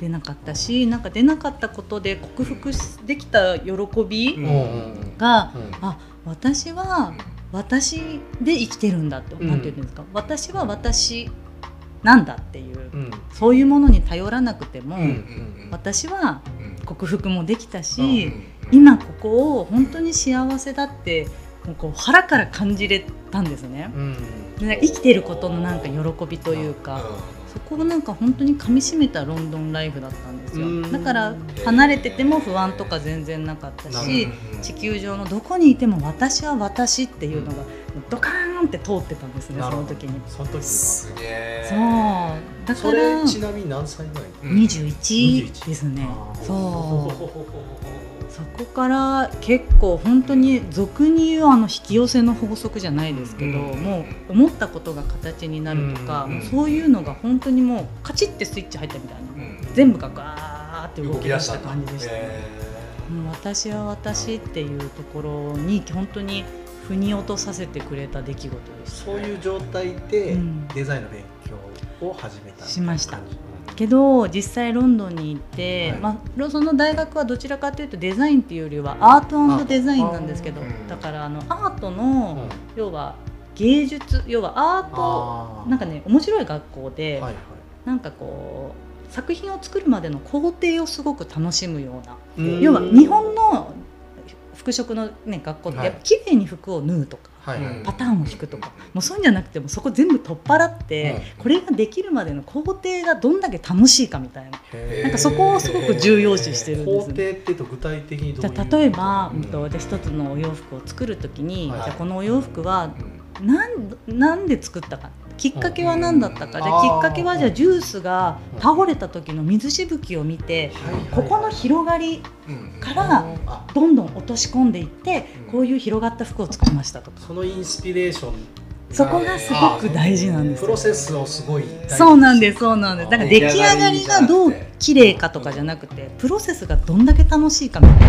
[SPEAKER 3] 出なかったしなんか出なかったことで克服できた喜び
[SPEAKER 2] うん。
[SPEAKER 1] うん。
[SPEAKER 3] があ私は私で生きてるんだって、
[SPEAKER 1] うん。
[SPEAKER 3] なんて言うんですか？私は私なんだっていう、
[SPEAKER 1] うん。
[SPEAKER 3] そういうものに頼らなくても、
[SPEAKER 1] うん
[SPEAKER 3] 私は
[SPEAKER 2] うん。
[SPEAKER 3] 克服もできたし、
[SPEAKER 2] うん
[SPEAKER 3] 今ここを本当に幸せだってもうこう腹から感じれたんですね。
[SPEAKER 1] うん。
[SPEAKER 3] で生きてることのなんか喜びというか、そこをなんか本当に噛み締めたロンドンライフだったんですよ。
[SPEAKER 1] うん。
[SPEAKER 3] だから離れてても不安とか全然なかった
[SPEAKER 1] な
[SPEAKER 3] し
[SPEAKER 1] る
[SPEAKER 3] 地球上のどこにいても私は私っていうのがドカーンって通ってたんですねその時に。
[SPEAKER 1] その時に。
[SPEAKER 2] すげえ
[SPEAKER 3] そう。だ
[SPEAKER 1] そ
[SPEAKER 3] から
[SPEAKER 1] れちなみに何歳ぐらい
[SPEAKER 3] ？21ですね。そうそこから結構本当に俗に言うあの引き寄せの法則じゃないですけど、
[SPEAKER 2] うん
[SPEAKER 3] もう思ったことが形になるとか、
[SPEAKER 2] うん
[SPEAKER 3] そういうのが本当にもうカチッてスイッチ入ったみたいな、全部がガーって動き出した感じでした、もう私は私っていうところに本当に腑に落とさせてくれた出来事でした。
[SPEAKER 1] そういう状態で
[SPEAKER 3] うん。
[SPEAKER 1] デザインの勉強を始めた
[SPEAKER 3] しましたけど実際ロンドンに行って、
[SPEAKER 1] はい。
[SPEAKER 3] まあ、その大学はどちらかというとデザインっていうよりはアートデザインなんですけどだからあのアート
[SPEAKER 1] う
[SPEAKER 3] の、
[SPEAKER 1] ん。
[SPEAKER 3] 要は芸術要はアートなんかね面白い学校で、
[SPEAKER 1] はいはい。
[SPEAKER 3] なんかこう作品を作るまでの工程をすごく楽しむような
[SPEAKER 1] うん。
[SPEAKER 3] 要は日本の服飾の、ね、学校って
[SPEAKER 1] はい。
[SPEAKER 3] やっぱ綺麗に服を縫うとか、パターンを引くとか。もうそういうんじゃなくてもそこ全部取っ払って、これができるまでの工程がどんだけ楽しいかみたいな。なんかそこをすごく重要視してるんですね。
[SPEAKER 1] ていうと具体的に
[SPEAKER 3] じゃあ例えば、
[SPEAKER 1] う
[SPEAKER 3] うんんと、で一つのお洋服を作るときに、
[SPEAKER 1] はい。
[SPEAKER 3] じゃあこのお洋服はなんなんで作ったかきっかけは何だったか、
[SPEAKER 1] うん。
[SPEAKER 3] で
[SPEAKER 1] あー
[SPEAKER 3] きっかけはじゃあジュースが倒れた時の水しぶきを見て、ここの広がりから
[SPEAKER 1] あ。
[SPEAKER 3] どんどん落とし込んでいって
[SPEAKER 2] うん。
[SPEAKER 3] こういう広がった服を作りましたと。か
[SPEAKER 1] そのインスピレーション
[SPEAKER 3] そこがすごく大事なんですよ。
[SPEAKER 1] プロセスをすごい
[SPEAKER 3] そうなんですそうなんです。だから出来上がりがどう綺麗かとかじゃなくてプロセスがどんだけ楽しいかみたいな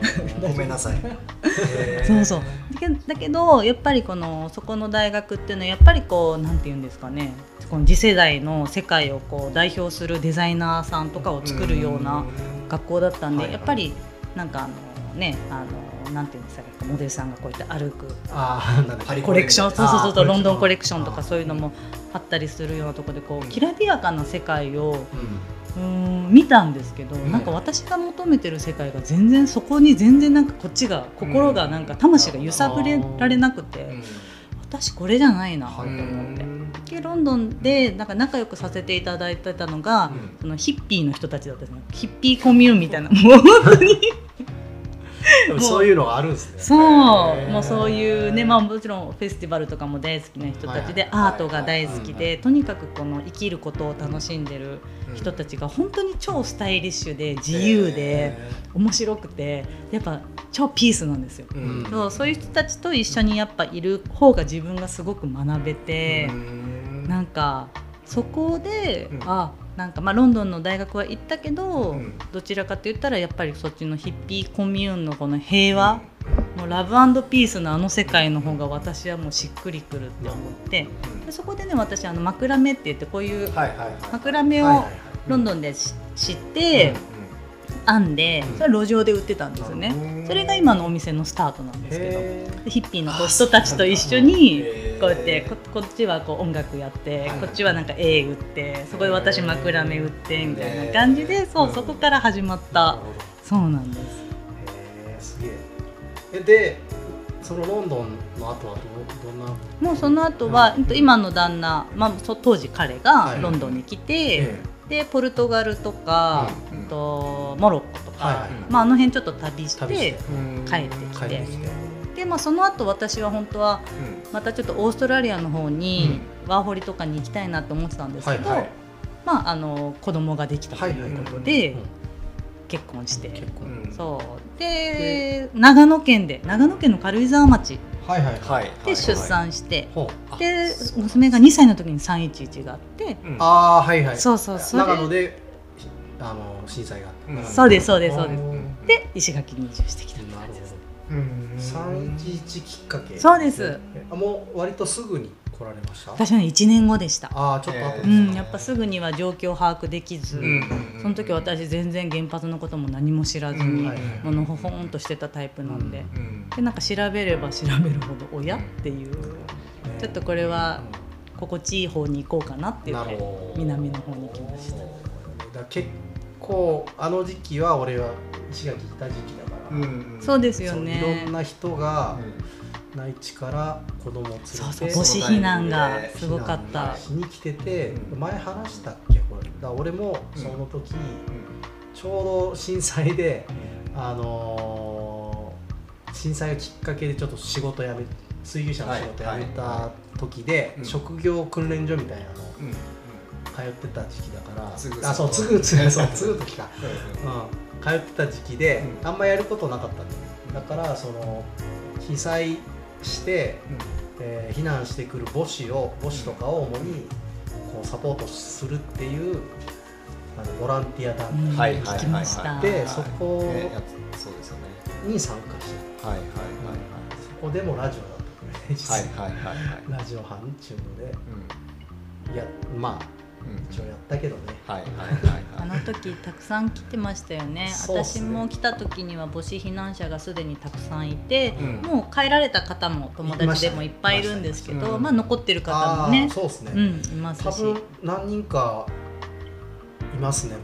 [SPEAKER 2] ごめんなさい。
[SPEAKER 3] そうそう。だけだけどやっぱりこのそこの大学っていうのはやっぱりこうなんて言うんですかね。この次世代の世界をこう代表するデザイナーさんとかを作るような学校だったんで、
[SPEAKER 1] はいはい。
[SPEAKER 3] やっぱりなんかあのねあのなんていうんですかモデルさんがこうやって歩く。
[SPEAKER 1] あ
[SPEAKER 3] コレクション。そうそうそう。ロンドンコレクション。とかそういうのもあったりするようなところでこ
[SPEAKER 2] うん。
[SPEAKER 3] うきらびやかな世界を
[SPEAKER 1] うん
[SPEAKER 3] うーん見たんですけど、
[SPEAKER 2] ん
[SPEAKER 3] なんか私が求めてる世界が全然そこに全然なんかこっちが心がなんか魂が揺さぶれられなくて、私これじゃないなと思って。でロンドンでなんか仲良くさせていただいてたのが、
[SPEAKER 2] うん。
[SPEAKER 3] そのヒッピーの人たちだったんですねヒッピーコミューンみたいなもう本当に
[SPEAKER 1] そういうのがあるんですね。
[SPEAKER 3] そう。もうそういうねまあもちろんフェスティバルとかも大好きな人たちで、
[SPEAKER 1] はい。
[SPEAKER 3] アートが大好きで、とにかくこの生きることを楽しんでる人たちが本当に超スタイリッシュで自由で面白くてやっぱ超ピースなんですよ。
[SPEAKER 2] うん。
[SPEAKER 3] そうそういう人たちと一緒にやっぱいる方が自分がすごく学べて、なんかそこで、
[SPEAKER 2] うん。
[SPEAKER 3] あなんかまあロンドンの大学は行ったけど、
[SPEAKER 2] うん。
[SPEAKER 3] どちらかといったらやっぱりそっちのヒッピーコミューンのこの平和、もうラブピースのあの世界の方が私はもうしっくりくるって思ってでそこでね私あの枕目って言ってこういう枕目をロンドンでし知って編んでそれは路上で売ってたんですよね
[SPEAKER 2] うん
[SPEAKER 3] それが今のお店のスタートなんですけど。ヒッピーの人たちと一緒にこうやってここっちはこう音楽やって
[SPEAKER 2] はい。
[SPEAKER 3] こっちはなんか絵売ってそこで私枕目売ってみたいな感じでそううんそこから始まった。そうなんです。
[SPEAKER 1] すげえ。えでそのロンドンの後はどどんな？
[SPEAKER 3] もうその後は、
[SPEAKER 1] うん。
[SPEAKER 3] えっと今の旦那、まあ、そ当時彼
[SPEAKER 1] はい。
[SPEAKER 3] がロンドンに来て、
[SPEAKER 1] え
[SPEAKER 3] でポルトガルとか、
[SPEAKER 2] うん
[SPEAKER 3] とモロッコとか、
[SPEAKER 1] はいはい。
[SPEAKER 3] まあ、あの辺ちょっと旅して帰ってきて。で、まあ、その後私は本当はまたちょっとオーストラリアの方に、ワーホリとかに行きたいなって思ってたんですけど、
[SPEAKER 1] はいはい。
[SPEAKER 3] まあ、あの子供ができたと。いうことで、結婚して、
[SPEAKER 1] 結婚。
[SPEAKER 3] そう。で長野県で長野県の軽井沢町
[SPEAKER 1] はいはい
[SPEAKER 2] はい。
[SPEAKER 3] で出産して、で娘が2歳の時に311があって、
[SPEAKER 1] ああはいはい。
[SPEAKER 3] そうそうそれ
[SPEAKER 1] 長野であの震災があった、
[SPEAKER 2] うん。
[SPEAKER 3] そうですそうですそうです。
[SPEAKER 2] うん
[SPEAKER 3] で石垣に移住してきたって
[SPEAKER 1] なる
[SPEAKER 3] 感じです。
[SPEAKER 1] ほ
[SPEAKER 2] うん。
[SPEAKER 1] ど311きっかけ。
[SPEAKER 3] そうです。
[SPEAKER 1] えあもう割とすぐに来られました？
[SPEAKER 3] 私はね1年後でした。
[SPEAKER 1] ああちょっと後ですね。
[SPEAKER 3] うんやっぱすぐには状況把握できず、
[SPEAKER 2] うん
[SPEAKER 3] その時私全然原発のことも何も知らずに、ものほほんとしてたタイプなんで、
[SPEAKER 2] うん
[SPEAKER 3] でなんか調べれば調べるほど親っていう。ちょっとこれは心地いい方に行こうかなって言って南の方に行きました。
[SPEAKER 1] 結構あの時期は俺は石垣来た時期だから。
[SPEAKER 2] うんうん。
[SPEAKER 3] そうですよ
[SPEAKER 1] そうい
[SPEAKER 3] ね
[SPEAKER 1] ろんな人が内地から子供を連れて
[SPEAKER 3] そうそう母子避難がすごかった。
[SPEAKER 1] しに来てて、
[SPEAKER 2] うん。
[SPEAKER 1] 前話したっけこれ。だ俺もその時、ちょうど震災であのー震災がきっかけでちょっと仕事辞め水牛車の仕事辞めた時で、
[SPEAKER 2] うん。
[SPEAKER 1] 職業訓練所みたいなの通ってた時期だからあそうつぐつぐそう。つぐ時か、うん、通ってた時期で、
[SPEAKER 2] うん。
[SPEAKER 1] あんまやることなかったんだよね。だからその被災して、えー避難してくる母子を母子とかを主にこうサポートするっていうあのボランティア団
[SPEAKER 3] うん。
[SPEAKER 2] はいはいはいはい。
[SPEAKER 3] 聞きました。
[SPEAKER 1] でそこ
[SPEAKER 2] ねやつそうですよね。
[SPEAKER 1] 体に参加して。
[SPEAKER 2] はいはい
[SPEAKER 1] そこでもラジオだったね実
[SPEAKER 2] はい
[SPEAKER 1] 際
[SPEAKER 2] はいはいはい。は い
[SPEAKER 1] ラジオ班っていうので
[SPEAKER 2] うん。
[SPEAKER 1] いやまあ
[SPEAKER 2] うん
[SPEAKER 1] 一応やったけどね、
[SPEAKER 2] はいはいはい。
[SPEAKER 3] あの時たくさん来てましたよね。私も来た時には母子避難者がすでにたくさんいて、
[SPEAKER 2] うん。
[SPEAKER 3] もう帰られた方も友達でもいっぱいいるんですけど、
[SPEAKER 2] いま
[SPEAKER 3] あ、残ってる方もね。
[SPEAKER 1] そうですね、
[SPEAKER 3] うんいますし。
[SPEAKER 1] 多分何人かいますね。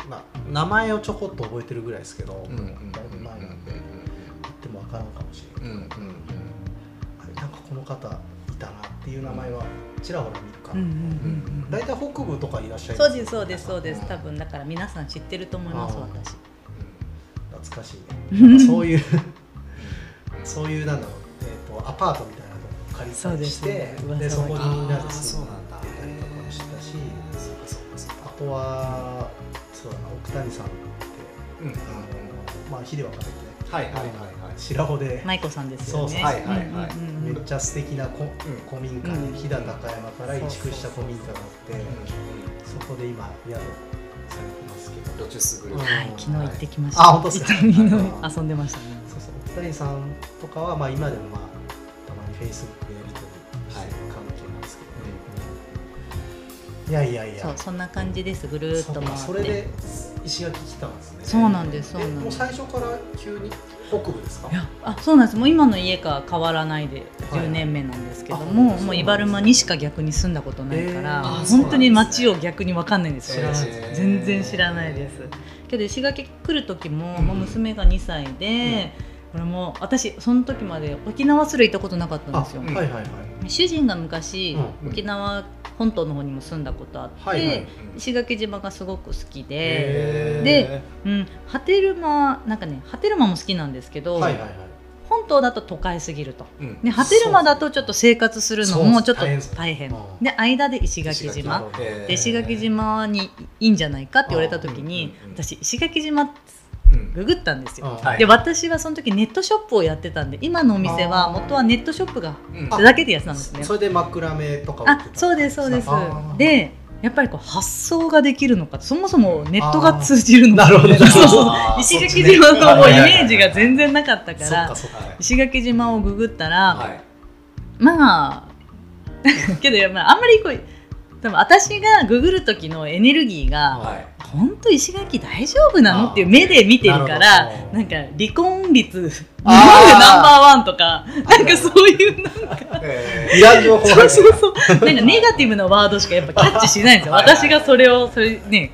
[SPEAKER 1] 僕、まあ、名前をちょこっと覚えてるぐらいですけど、
[SPEAKER 2] うんうんうん
[SPEAKER 1] だいぶ前なんで言っても分からんかもしれない、
[SPEAKER 2] うんうんうん。
[SPEAKER 1] あれなんかこの方いたなっていう名前はちらほら見るか
[SPEAKER 3] うんうん
[SPEAKER 1] ら、
[SPEAKER 3] うん。うん。
[SPEAKER 1] 大体北部とかいらっしゃい
[SPEAKER 3] そうですそうですそうです。
[SPEAKER 1] ん
[SPEAKER 3] 多分だから皆さん知ってると思います私。
[SPEAKER 1] 懐かしいね。なんかそういう そういうなんだろう、えー、とアパートみたいなのを借りたりして
[SPEAKER 3] で
[SPEAKER 1] そこにみんなで住んで
[SPEAKER 2] そうなんだ
[SPEAKER 1] たりとかもしてたし
[SPEAKER 2] そうかそうかそうか
[SPEAKER 1] あとはそうだな奥谷さんって
[SPEAKER 2] うん。うん
[SPEAKER 1] あのまあ、ヒデはかけてね、
[SPEAKER 2] はい。はいはいはい
[SPEAKER 1] 白穂で、
[SPEAKER 3] 舞子さんですよね。
[SPEAKER 1] そうそう。
[SPEAKER 2] はいはいはい。
[SPEAKER 3] うんうんうん
[SPEAKER 1] めっちゃ素敵なこ古民家で、
[SPEAKER 3] うん。
[SPEAKER 1] 飛騨高山から移築した古民家があって、そこで今、宿されてますけど、
[SPEAKER 2] ロチュスグル
[SPEAKER 1] うん。
[SPEAKER 2] ープ
[SPEAKER 3] はい昨日行ってきました。
[SPEAKER 1] あ本当ですか？
[SPEAKER 3] 遊んでましたね。
[SPEAKER 1] そうそう、奥谷さんとかは、まあ、今でも、まあ、たまにフェイスブックでやり取りしてる関係なんですけどね、いやいやいや、
[SPEAKER 3] そうそんな感じです。ぐるーっと回って。
[SPEAKER 1] それで石垣来たんですね。
[SPEAKER 3] そうなんですそう
[SPEAKER 1] え
[SPEAKER 3] なんです。
[SPEAKER 1] もう最初から急に？北部ですか？
[SPEAKER 3] いやあそうなんです。もう今の家が変わらないで
[SPEAKER 1] はい。
[SPEAKER 3] 10年目なんですけど
[SPEAKER 1] あ
[SPEAKER 3] も、
[SPEAKER 1] そう
[SPEAKER 3] もう茨馬にしか逆に住んだことないから、
[SPEAKER 1] えーあ
[SPEAKER 3] 本当に街を逆に分かんないんです知らないです、
[SPEAKER 2] えー
[SPEAKER 3] 全然知らないです。けど石垣来る時も、
[SPEAKER 1] うん。
[SPEAKER 3] もう娘が2歳で、これも私その時まで沖縄すら行ったことなかったんですよ、
[SPEAKER 1] あはいはいはい。
[SPEAKER 3] 主人が昔、
[SPEAKER 1] うん
[SPEAKER 3] 沖縄本島の方にも住んだことあって、
[SPEAKER 1] はいはい。
[SPEAKER 3] 石垣島がすごく好きで、でうん、波照間なんかね波照間も好きなんですけど、
[SPEAKER 1] はいはいはい。
[SPEAKER 3] 本島だと都会すぎると。
[SPEAKER 2] うん。
[SPEAKER 3] で波照間だとちょっと生活するのもちょっと
[SPEAKER 1] 大変。で
[SPEAKER 3] 間で石垣
[SPEAKER 2] 石
[SPEAKER 3] 島。
[SPEAKER 2] 垣へー
[SPEAKER 3] で石垣島にいいんじゃないかって言われた時に
[SPEAKER 2] うんうんうん
[SPEAKER 3] 私石垣島
[SPEAKER 2] うん
[SPEAKER 3] ググったんですよ。で私はその時ネットショップをやってたんで今のお店は元はネットショップが
[SPEAKER 2] うん。
[SPEAKER 3] だけでやってたんですね。
[SPEAKER 1] それで枕目とか
[SPEAKER 3] あ
[SPEAKER 1] た。
[SPEAKER 3] そうですそうです。でやっぱりこう発想ができるのかそもそもネットが通じるのか。石垣島のイメージが全然なかったから。石垣島をググったら、
[SPEAKER 2] はい。
[SPEAKER 3] まあ けどまああんまりこう多分私がググる時のエネルギーが
[SPEAKER 2] はい。
[SPEAKER 3] 本当石垣大丈夫なの？っていう目で見てるか
[SPEAKER 1] な
[SPEAKER 3] らなんか離婚率日本でナンバーワンとかなんかそういうなんか
[SPEAKER 2] え
[SPEAKER 1] いらん情報
[SPEAKER 3] そう。そうそうなんかネガティブなワードしかやっぱキャッチしないんですよ。私がそれをそれね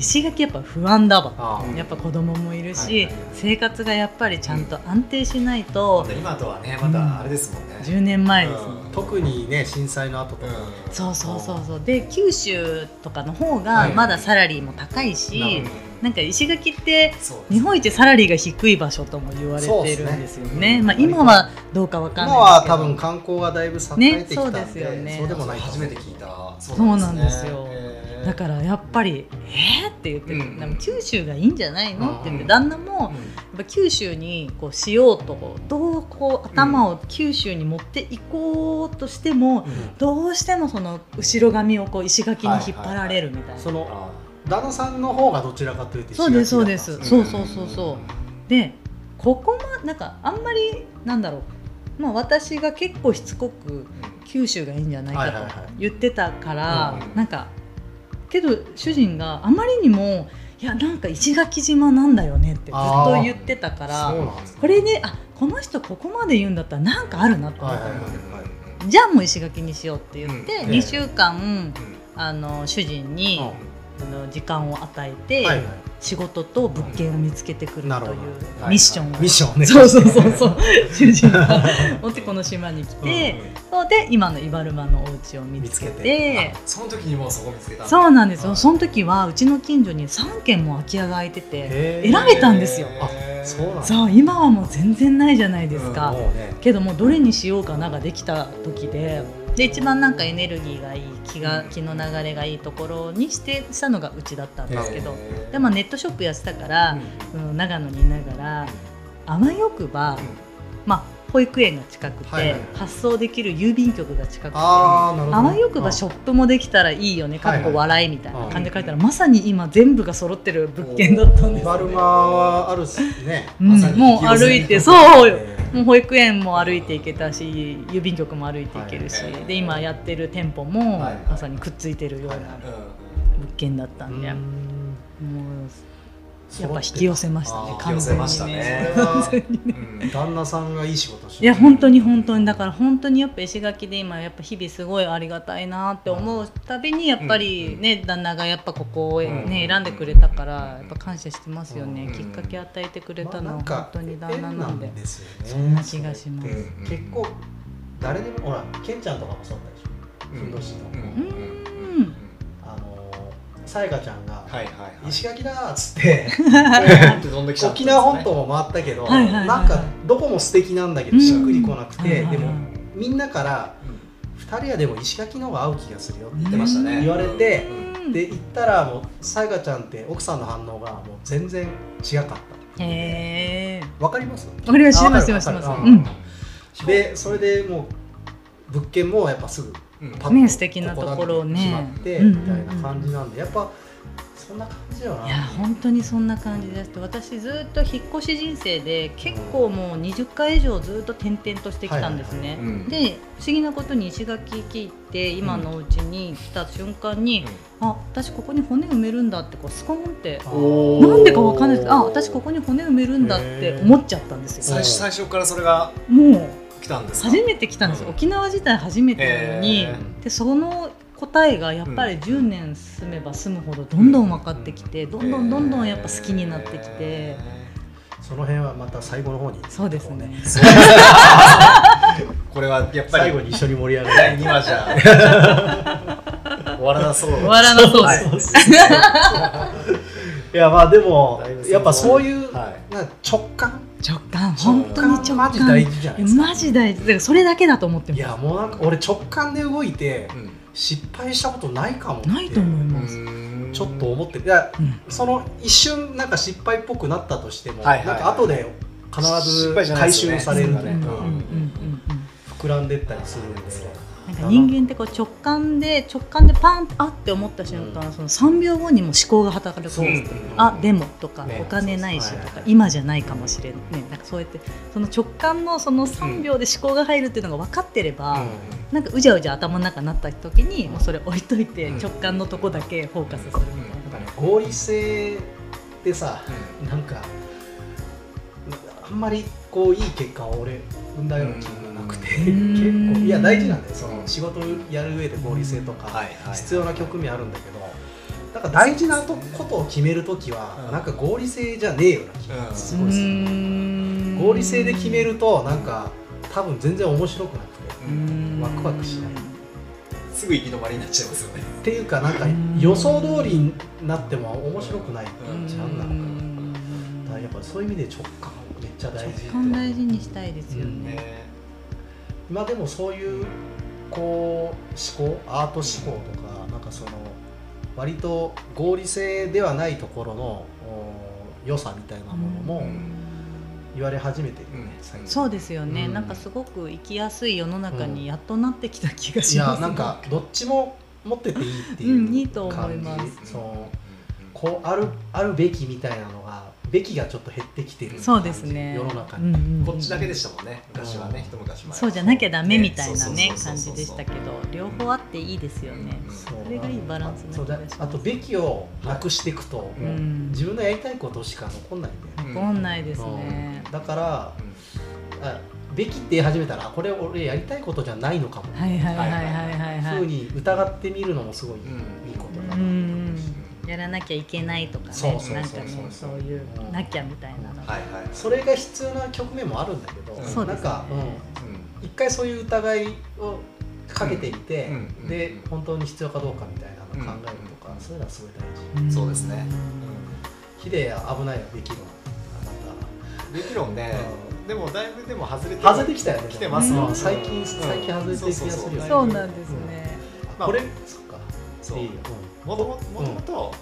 [SPEAKER 3] 石垣やっぱ不安だわ。やっぱ子供もいるし、生活がやっぱりちゃんと安定しないと
[SPEAKER 2] ー今とはねまたあれですもんね。
[SPEAKER 3] 10年前ですもん
[SPEAKER 2] うん。
[SPEAKER 1] 特にね震災の後とか、
[SPEAKER 2] うん。
[SPEAKER 3] そうそうそうそう。で九州とかの方
[SPEAKER 1] はい
[SPEAKER 3] がまだサラリーも高いし、
[SPEAKER 1] な
[SPEAKER 3] んか石垣って日本一サラリーが低い場所とも言われてるんですよね。
[SPEAKER 1] ですね。
[SPEAKER 3] まあ、今はどうかわかんない
[SPEAKER 1] 今は
[SPEAKER 3] ですけど
[SPEAKER 1] 多分観光がだいぶ栄えてきたんで,、
[SPEAKER 3] ねそうですよね。
[SPEAKER 1] そうでもないと。
[SPEAKER 2] 初めて聞いた。そ
[SPEAKER 3] そうなんですよ。
[SPEAKER 2] へー
[SPEAKER 3] だからやっぱり「えー?」って言ってて、
[SPEAKER 2] うん。
[SPEAKER 3] でも九州がいいんじゃないの？って言って
[SPEAKER 1] うん
[SPEAKER 3] 旦那もやっぱ九州にこうしようとどうこう頭を九州に持っていこうとしても、
[SPEAKER 1] うん。
[SPEAKER 3] どうしてもその後ろ髪をこう石垣に引っ張られるみたいな。
[SPEAKER 1] その
[SPEAKER 2] あ
[SPEAKER 1] 旦那さんの方がどちらかというと
[SPEAKER 3] そうですそうで
[SPEAKER 1] 石垣だったん。
[SPEAKER 3] すそうそうそうそう。でここまなんかあんまりなんだろう、まあ、私が結構しつこく九州がいいんじゃないかと
[SPEAKER 1] はいはいはい。
[SPEAKER 3] 言ってたから、
[SPEAKER 2] うん。
[SPEAKER 3] なんかけど主人があまりにもいやなんか石垣島なんだよねってずっと言ってたから
[SPEAKER 1] そうなんですね。
[SPEAKER 3] これねあこの人ここまで言うんだったらなんかあるなと思ったの、
[SPEAKER 1] はいはいはい
[SPEAKER 3] じゃあもう石垣にしようって言って、
[SPEAKER 2] うん。
[SPEAKER 3] 2週間あの主人に、あの時間を与えて、
[SPEAKER 1] はいはい
[SPEAKER 3] 仕事と物件を見つけてくるというミッションを、
[SPEAKER 1] ミッションをね。
[SPEAKER 3] そうそうそうそう。主人が持ってこの島に来て、そうで今のイバルマのお家を見つけて。
[SPEAKER 2] その時にもうそこ見つけた。
[SPEAKER 3] そうなんですよ、
[SPEAKER 2] はい。
[SPEAKER 3] その時はうちの近所に3軒も空き家が空いてて選べたんですよ。
[SPEAKER 2] へー
[SPEAKER 1] そうなんだ。
[SPEAKER 3] そう今はもう全然ないじゃないですか、けどもどれにしようかなができた時でで一番なんかエネルギーがいい気が気の流れがいいところにしてしたのがうちだったんですけどでもネットショップやってたから、うん。長野にいながらあわよくば、まあ保育園が近くて、
[SPEAKER 1] はいはい。
[SPEAKER 3] 発送できる郵便局が近くて
[SPEAKER 1] あ
[SPEAKER 3] わよくばショップもできたらいいよね、かっこ笑いみたいな感じで書いたら、まさに今全部が揃ってる物件だったんですよ。
[SPEAKER 1] バルマはあるっすね
[SPEAKER 3] もう歩いて、
[SPEAKER 2] 広
[SPEAKER 3] そうよ。
[SPEAKER 1] えー
[SPEAKER 3] もう保育園も歩いていけたし、郵便局も歩いていけるし、
[SPEAKER 2] はい。
[SPEAKER 3] で今やってる店舗もまさにくっついてるような物件だったんで、
[SPEAKER 1] うん
[SPEAKER 3] やっぱ引き寄せましたね。完全に。
[SPEAKER 2] 引き寄せましたね。
[SPEAKER 1] 旦那さんがいい仕事して
[SPEAKER 3] いや本当に本当にだから本当にやっぱ石垣で今やっぱ日々すごいありがたいなって思うたびにやっぱりね旦那がやっぱここをね
[SPEAKER 2] うん。
[SPEAKER 3] 選んでくれたからやっぱ感謝してますよね。
[SPEAKER 2] うん。
[SPEAKER 3] きっかけ与えてくれたのは本当に旦那なんで。
[SPEAKER 1] 縁ですよね。
[SPEAKER 3] そんな気がします。
[SPEAKER 1] 結構誰でもほらケンちゃんとかもそうだったでしょ。ふんどしの
[SPEAKER 3] うん
[SPEAKER 1] さやかちゃんが
[SPEAKER 2] はいはいはい。
[SPEAKER 1] 石垣だっつって沖縄本島も回ったけど
[SPEAKER 3] はいはいはいはい。
[SPEAKER 1] なんかどこも素敵なんだけど
[SPEAKER 3] うん。
[SPEAKER 1] しっくりこなくて
[SPEAKER 3] はいはいはい。
[SPEAKER 1] でもみんなから2人はでも石垣の方が合う気がするよって
[SPEAKER 2] 言ってましたね。
[SPEAKER 1] 言われて
[SPEAKER 3] うん。
[SPEAKER 1] で行ったらもうさやかちゃんって奥さんの反応がもう全然違かった。
[SPEAKER 3] へえ
[SPEAKER 1] わかります？
[SPEAKER 3] わかります。
[SPEAKER 1] でそれでもう物件もやっぱすぐ
[SPEAKER 2] うん
[SPEAKER 1] パッ
[SPEAKER 3] ね素敵なところをね。
[SPEAKER 1] 決まって
[SPEAKER 3] うん
[SPEAKER 1] みたいな感じなんでやっぱそんな感じよな。い
[SPEAKER 3] や本当にそんな感じです私ずっと引っ越し人生で結構もう20回以上ずっと転々としてきたんですね、
[SPEAKER 2] はいはいはい。うん。
[SPEAKER 3] で不思議なことに石垣聞いて今のうちに来た瞬間に、あ私ここに骨埋めるんだってこうスコーンってなんでかわかんない。ですけどあ私ここに骨埋めるんだって思っちゃったんですよ。
[SPEAKER 2] 最初最初からそれが
[SPEAKER 3] もう
[SPEAKER 2] 来たんですか？
[SPEAKER 3] 初めて来たんです、
[SPEAKER 2] うん。
[SPEAKER 3] 沖縄自体初めてなのに、
[SPEAKER 2] へ
[SPEAKER 3] でその答えがやっぱり10年住めば住むほどどんどん分かってきて、どんどんどんどんやっぱ好きになってきて、
[SPEAKER 1] その辺はまた最後の方に
[SPEAKER 3] そうですね。
[SPEAKER 1] こ
[SPEAKER 2] これはやっぱり
[SPEAKER 1] 最後に一緒に盛り上が
[SPEAKER 2] 第
[SPEAKER 1] る
[SPEAKER 2] 2話じゃ終わらなそう。
[SPEAKER 3] 終わらなそうです、
[SPEAKER 1] い。やまあでもやっぱそういう
[SPEAKER 2] は
[SPEAKER 1] なんか直感
[SPEAKER 3] 直感本当に直感。
[SPEAKER 1] マジ大事じゃないですか。
[SPEAKER 3] マジ大事。だからそれだけだと思って
[SPEAKER 1] い
[SPEAKER 3] ま
[SPEAKER 1] やもうなんか俺直感で動いて
[SPEAKER 2] うん。
[SPEAKER 1] 失敗したことないかもって。
[SPEAKER 3] ないと思います、
[SPEAKER 1] ちょっと思ってる。いや
[SPEAKER 3] うん。
[SPEAKER 1] その一瞬なんか失敗っぽくなったとしても、
[SPEAKER 2] はいはいはい。
[SPEAKER 1] なんか後で必ず
[SPEAKER 2] 失敗じゃない
[SPEAKER 1] 回
[SPEAKER 2] ですよね。
[SPEAKER 1] 収される
[SPEAKER 3] うんうんうん
[SPEAKER 1] というか、
[SPEAKER 3] うんうん。
[SPEAKER 1] 膨らんでったりするんで
[SPEAKER 3] か人間ってこう直感で直感でパンあって思った瞬間、その3秒後にも思考が働く。んですあでもとか、
[SPEAKER 1] ね。
[SPEAKER 3] お金ないしとか今じゃないかもしれない、ね、なんかそうやってその直感のその3秒で思考が入るっていうのが分かってれば、なんかうじゃうじゃ頭の中になった時にもうそれ置いといて
[SPEAKER 2] うん。
[SPEAKER 3] 直感のとこだけフォーカスするみたいな。
[SPEAKER 1] なんかね合理性ってさなんかあんまりこういい結果を俺生んだような気がなくて、
[SPEAKER 3] うん。
[SPEAKER 1] 結構いや大事なんだよその仕事やる上で合理性とか必要な局面あるんだけどなんか大事なとことを決めるときは
[SPEAKER 2] うん。
[SPEAKER 1] なんか合理性じゃねえような気がすごいする、
[SPEAKER 3] ん。
[SPEAKER 1] 合理性で決めるとなんか多分全然面白くなくて
[SPEAKER 3] うん。
[SPEAKER 1] ワクワクしない。
[SPEAKER 2] すぐ行き止まりになっちゃいますよね。
[SPEAKER 1] っていうかなんか
[SPEAKER 3] うん
[SPEAKER 1] 予想通りになっても面白くない。
[SPEAKER 2] うん。
[SPEAKER 1] ちゃうんだろうなだからやっぱそういう意味で直感めっちゃ大事。
[SPEAKER 3] 直感大事にしたいですよね。
[SPEAKER 2] ね
[SPEAKER 1] まあでもそういうこう思考アート思考とかなんかその割と合理性ではないところのお良さみたいなものも言われ始めてるよね、
[SPEAKER 2] うん
[SPEAKER 1] 最近。
[SPEAKER 3] そうですよね、
[SPEAKER 1] うん。
[SPEAKER 3] なんかすごく生きやすい世の中にやっとなってきた気が
[SPEAKER 1] い
[SPEAKER 3] します、
[SPEAKER 1] やなんかどっちも持ってていいっていう感じ、
[SPEAKER 3] うんいいと思います。
[SPEAKER 1] そう。こうあるあるべきみたいなのがべきがちょっと減ってきてる
[SPEAKER 3] そうですね。
[SPEAKER 1] 世の中に、
[SPEAKER 3] うんうんうん
[SPEAKER 2] こっちだけでしたもんね。昔はね一昔前は
[SPEAKER 3] そうじゃなきゃダメみたいなね感
[SPEAKER 2] そうそうそう。
[SPEAKER 3] じでしたけど両方あっていいですよね、
[SPEAKER 2] うん。
[SPEAKER 1] そう
[SPEAKER 3] それがいいバランスな
[SPEAKER 1] そうだ。
[SPEAKER 3] 気
[SPEAKER 1] あとべきをなくしていくと、
[SPEAKER 2] うん。
[SPEAKER 1] もう自分のやりたいことしか残んないんだよね、
[SPEAKER 3] 残んないですね。
[SPEAKER 1] うん。だからあべきって言い始めたらあこれ俺やりたいことじゃないのかも、
[SPEAKER 3] はいはいはいはいはい。はい
[SPEAKER 1] ふうに疑ってみるのもすごいいい
[SPEAKER 2] うん
[SPEAKER 1] こと
[SPEAKER 3] う
[SPEAKER 1] だな、
[SPEAKER 3] んいやらなきゃいけないとかね
[SPEAKER 1] そう
[SPEAKER 3] なんかねそういう
[SPEAKER 1] うん
[SPEAKER 3] なきゃみたいなのが、
[SPEAKER 2] はいはい。
[SPEAKER 1] それが必要な局面もあるんだけど、
[SPEAKER 2] そう
[SPEAKER 3] ですね。
[SPEAKER 1] なんか、うん、
[SPEAKER 2] う
[SPEAKER 1] 一回そういう疑いをかけてみて、
[SPEAKER 2] うん。うん。
[SPEAKER 1] で
[SPEAKER 2] うん。
[SPEAKER 1] 本当に必要かどうかみたいなのを考えるとか、
[SPEAKER 2] うん。
[SPEAKER 1] そういうのはすごい大事、
[SPEAKER 3] ん。
[SPEAKER 2] そうですね。
[SPEAKER 1] ヒデや危ないはできる
[SPEAKER 2] できるんね。
[SPEAKER 1] う
[SPEAKER 2] でもだいぶでも外れて
[SPEAKER 1] 外れてきたよね
[SPEAKER 2] 来てます
[SPEAKER 1] うん。
[SPEAKER 3] うん。
[SPEAKER 1] 最近最近外れてる気がするよね。
[SPEAKER 3] そうなんですね、
[SPEAKER 1] あこれそっか。
[SPEAKER 2] そう。
[SPEAKER 1] いいよ、
[SPEAKER 2] もとももともと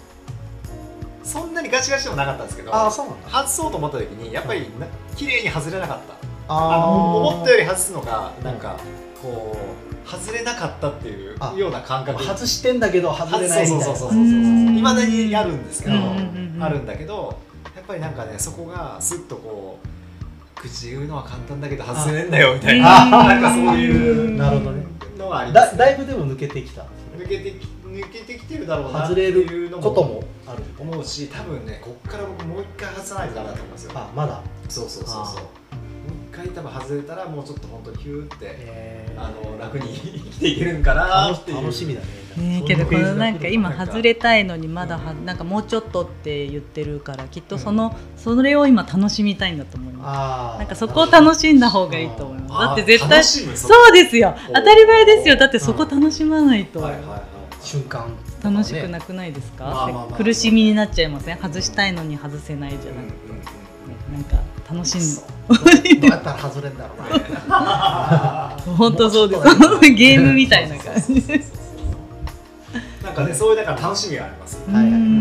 [SPEAKER 2] そんなにガチガチでもなかったんですけど
[SPEAKER 1] ああそうなんだ。
[SPEAKER 2] 外そうと思った時にやっぱりな綺麗に外れなかった。
[SPEAKER 1] あ
[SPEAKER 2] あの思ったよ
[SPEAKER 1] り
[SPEAKER 2] り外すのがなんかこう外れなかったっていう
[SPEAKER 1] あ
[SPEAKER 2] ような感覚。
[SPEAKER 1] 外してんだけど外れないみたいな。
[SPEAKER 2] そうそうそうそうそう
[SPEAKER 3] うん。
[SPEAKER 2] いまだにあるんですけど、
[SPEAKER 3] うん。うん。うんうん
[SPEAKER 2] あるんだけどやっぱりなんかねそこがスッとこう口言うのは簡単だけど外れんだよみたいな。
[SPEAKER 1] あ
[SPEAKER 2] なんかそういう
[SPEAKER 1] なるほどね。
[SPEAKER 2] のがあります、
[SPEAKER 1] だだいぶでも抜けてきた
[SPEAKER 2] 抜けてき抜けてきてるだろうなって
[SPEAKER 1] 外れ
[SPEAKER 2] いうの
[SPEAKER 1] ることもある。
[SPEAKER 2] 思うし多分ねこっから僕もう一回外さないとダメだと思うんですよ。
[SPEAKER 1] あまだ。
[SPEAKER 2] そうそうそうそう。
[SPEAKER 1] あ
[SPEAKER 2] もう一回多分外れたらもうちょっと本当にヒューって
[SPEAKER 1] えー。
[SPEAKER 2] あの楽に生きていけるんかなっていう。
[SPEAKER 1] 楽しみだね。
[SPEAKER 3] ねえけどこのなんか今外れたいのにまだはなんかもうちょっとって言ってるからきっとそのそれを今楽しみたいんだと思います。なんかそこを楽しんだ方がいいと思います。だって絶対そうですよ。
[SPEAKER 2] お
[SPEAKER 3] 当たり前ですよ。だってそこ楽しまないと。
[SPEAKER 2] はいはいはい
[SPEAKER 1] 瞬間
[SPEAKER 3] 楽しくなくないですか、
[SPEAKER 2] まあまあまあ。まあ
[SPEAKER 3] 苦しみになっちゃいません？外したいのに外せないじゃなくて、
[SPEAKER 2] うんうん。
[SPEAKER 3] ねなんか楽しん
[SPEAKER 1] どうやったら外れんだろう な
[SPEAKER 3] 本当そうですゲームみたいな感じ
[SPEAKER 2] なんかねそういうだから楽しみがあります
[SPEAKER 1] はいはい
[SPEAKER 2] そういう意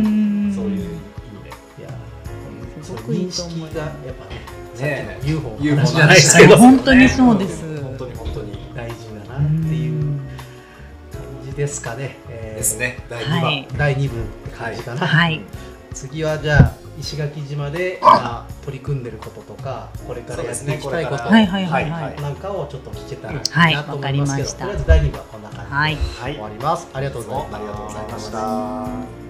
[SPEAKER 2] 味で。
[SPEAKER 1] いや
[SPEAKER 3] すごくいいと思います
[SPEAKER 1] 認識がやっぱね
[SPEAKER 2] ね
[SPEAKER 1] UFO の話じゃないですけど。
[SPEAKER 3] 本当にそうです。
[SPEAKER 2] 本当に本当に
[SPEAKER 1] 大事だなっていう感じですかね、えー
[SPEAKER 2] ですね。第2話、
[SPEAKER 3] はい
[SPEAKER 1] 第2部って感じかな、
[SPEAKER 3] はい。
[SPEAKER 1] 次はじゃあ石垣島で今取り組んでることとかこれからやっていきたいこと
[SPEAKER 2] ね。これから。
[SPEAKER 3] はいはいはいはい
[SPEAKER 1] なんかをちょっと聞けたらい
[SPEAKER 3] はい
[SPEAKER 1] いなと思い。ますけど、
[SPEAKER 3] わかりました。
[SPEAKER 1] とりあえず第2部はこんな感じで
[SPEAKER 3] はい。
[SPEAKER 1] 終わります、ありがとうございます。
[SPEAKER 2] ありがとうございました